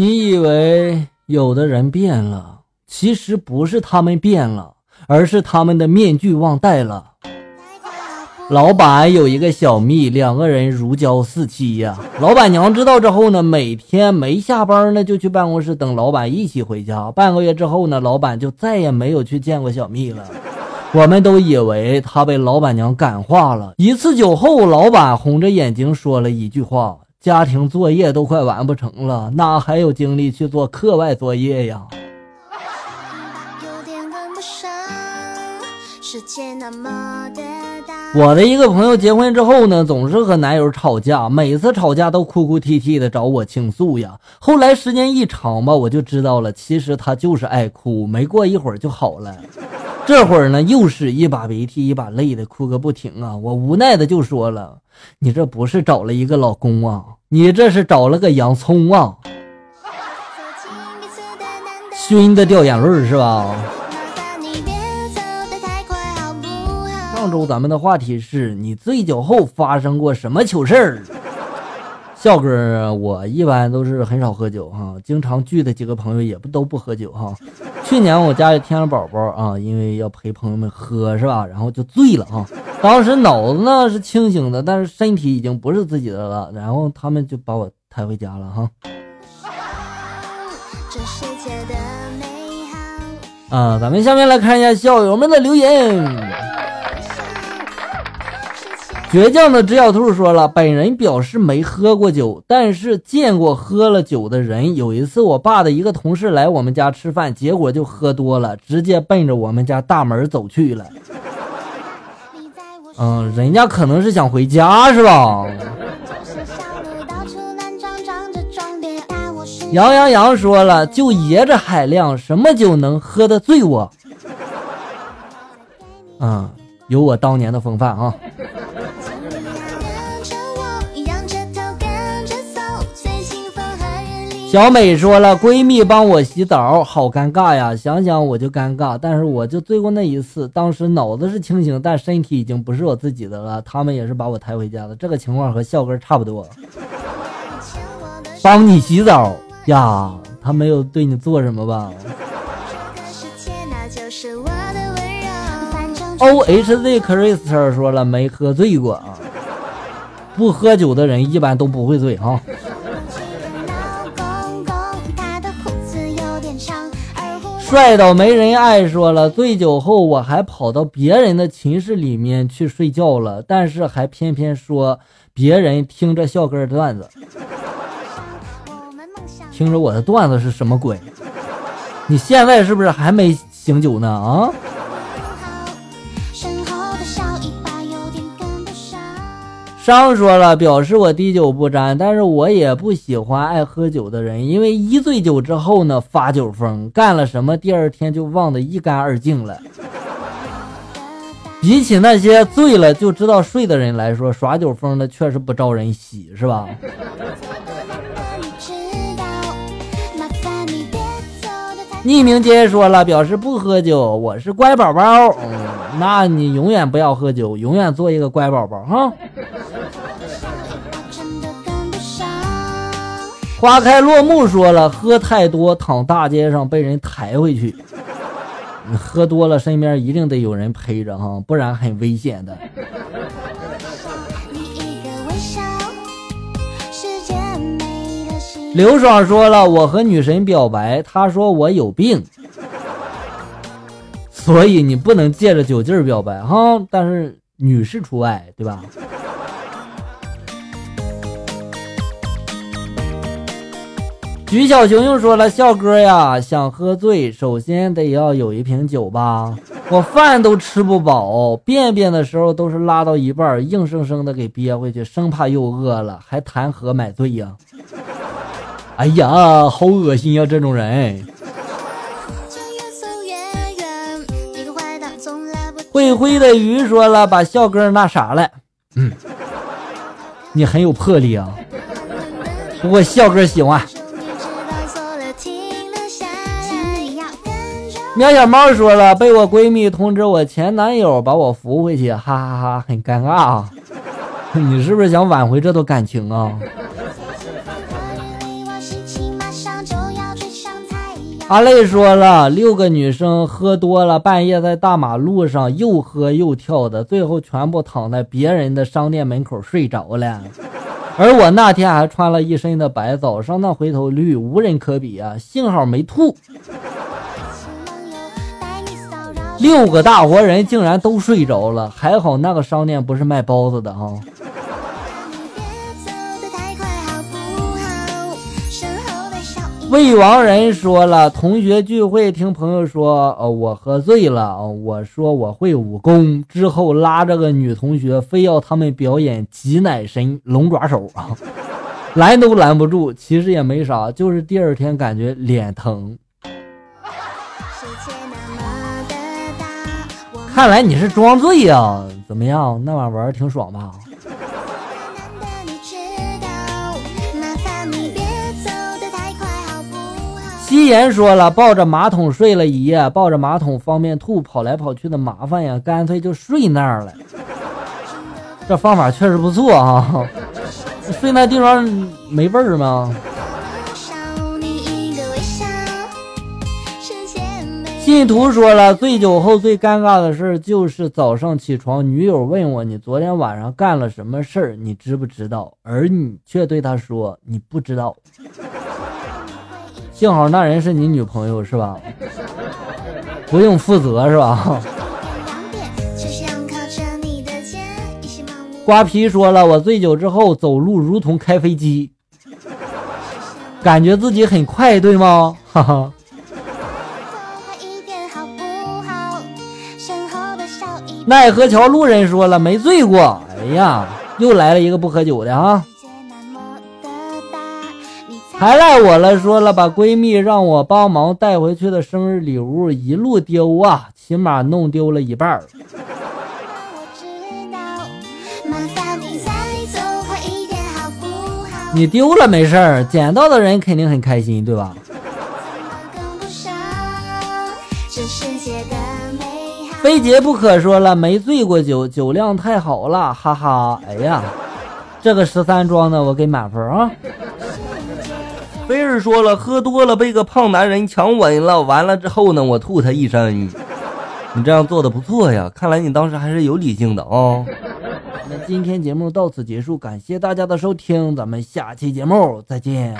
你以为有的人变了，其实不是他们变了，而是他们的面具忘戴了。老板有一个小蜜，两个人如胶似漆呀。老板娘知道之后呢，每天没下班呢，就去办公室等老板一起回家。半个月之后呢，老板就再也没有去见过小蜜了。我们都以为他被老板娘感化了。一次酒后，老板红着眼睛说了一句话：“家庭作业都快完不成了，哪还有精力去做课外作业呀？”我的一个朋友结婚之后呢，总是和男友吵架，每次吵架都哭哭啼啼的找我倾诉呀。后来时间一长吧，我就知道了，其实他就是爱哭，没过一会儿就好了。这会儿呢，又是一把鼻涕一把泪的哭个不停啊。我无奈的就说了：“你这不是找了一个老公啊，你这是找了个洋葱啊。”熏的掉眼泪是吧？上周咱们的话题是你醉酒后发生过什么糗事儿？笑哥，我一般都是很少喝酒哈，经常聚的几个朋友也不都不喝酒哈。去年我家里添了宝宝啊，因为要陪朋友们喝是吧？然后就醉了啊。当时脑子呢是清醒的，但是身体已经不是自己的了。然后他们就把我抬回家了哈。啊，咱们下面来看一下校友们的留言。倔强的直角兔说了，本人表示没喝过酒，但是见过喝了酒的人。有一次，我爸的一个同事来我们家吃饭，结果就喝多了，直接奔着我们家大门走去了。嗯，人家可能是想回家，是吧？杨洋洋说了，就爷这海量，什么酒能喝得醉我？嗯，有我当年的风范啊。小美说了，闺蜜帮我洗澡，好尴尬呀！想想我就尴尬，但是我就醉过那一次，当时脑子是清醒，但身体已经不是我自己的了。他们也是把我抬回家的，这个情况和笑哥差不多。帮你洗澡呀？他没有对你做什么吧？O H Z Crystal 说了，没喝醉过啊。不喝酒的人一般都不会醉哈。帅到没人爱，说了醉酒后我还跑到别人的寝室里面去睡觉了，但是还偏偏说别人听着笑哥段子，听着我的段子是什么鬼？你现在是不是还没醒酒呢？啊？张说了，表示我滴酒不沾，但是我也不喜欢爱喝酒的人，因为一醉酒之后呢，发酒疯，干了什么第二天就忘得一干二净了。比起那些醉了就知道睡的人来说，耍酒疯的确实不招人喜，是吧？匿名接着说了，表示不喝酒，我是乖宝宝。嗯，那你永远不要喝酒，永远做一个乖宝宝哈。花开落幕说了，喝太多躺大街上被人抬回去。你 喝多了身边一定得有人陪着哈，不然很危险的。刘爽说了，我和女神表白，她说我有病，所以你不能借着酒劲儿表白哈。但是女士除外，对吧？徐小熊又说了：“笑哥呀，想喝醉，首先得要有一瓶酒吧。我饭都吃不饱，便便的时候都是拉到一半，硬生生的给憋回去，生怕又饿了，还谈何买醉呀？哎呀，好恶心呀，这种人。”灰灰的鱼说了：“把笑哥那啥了，嗯，你很有魄力啊，不过笑哥喜欢。”喵小猫说了，被我闺蜜通知我前男友把我扶回去，哈哈哈，很尴尬啊！你是不是想挽回这段感情啊？阿累说了，六个女生喝多了，半夜在大马路上又喝又跳的，最后全部躺在别人的商店门口睡着了。而我那天还穿了一身的白，早上那回头率无人可比啊！幸好没吐。六个大活人竟然都睡着了，还好那个商店不是卖包子的哈。魏王人说了，同学聚会听朋友说，哦，我喝醉了，哦我说我会武功，之后拉着个女同学，非要他们表演挤奶神龙爪手啊，拦都拦不住。其实也没啥，就是第二天感觉脸疼。看来你是装醉呀？怎么样，那晚玩挺爽吧？夕颜说了，抱着马桶睡了一夜，抱着马桶方便吐，跑来跑去的麻烦呀，干脆就睡那儿了。这方法确实不错啊，睡那地方没味儿吗？信徒说了，醉酒后最尴尬的事儿就是早上起床，女友问我你昨天晚上干了什么事儿，你知不知道？而你却对她说你不知道。幸好那人是你女朋友是吧？不用负责是吧？瓜皮说了，我醉酒之后走路如同开飞机，感觉自己很快，对吗？哈哈。奈何桥路人说了，没醉过。哎呀，又来了一个不喝酒的啊！还赖我了，说了把闺蜜让我帮忙带回去的生日礼物一路丢啊，起码弄丢了一半你丢了没事儿，捡到的人肯定很开心，对吧？非结不可说了，没醉过酒，酒量太好了，哈哈！哎呀，这个十三装的我给满分啊！菲尔说了，喝多了被个胖男人强吻了，完了之后呢，我吐他一身。你这样做的不错呀，看来你当时还是有理性的啊。那今天节目到此结束，感谢大家的收听，咱们下期节目再见。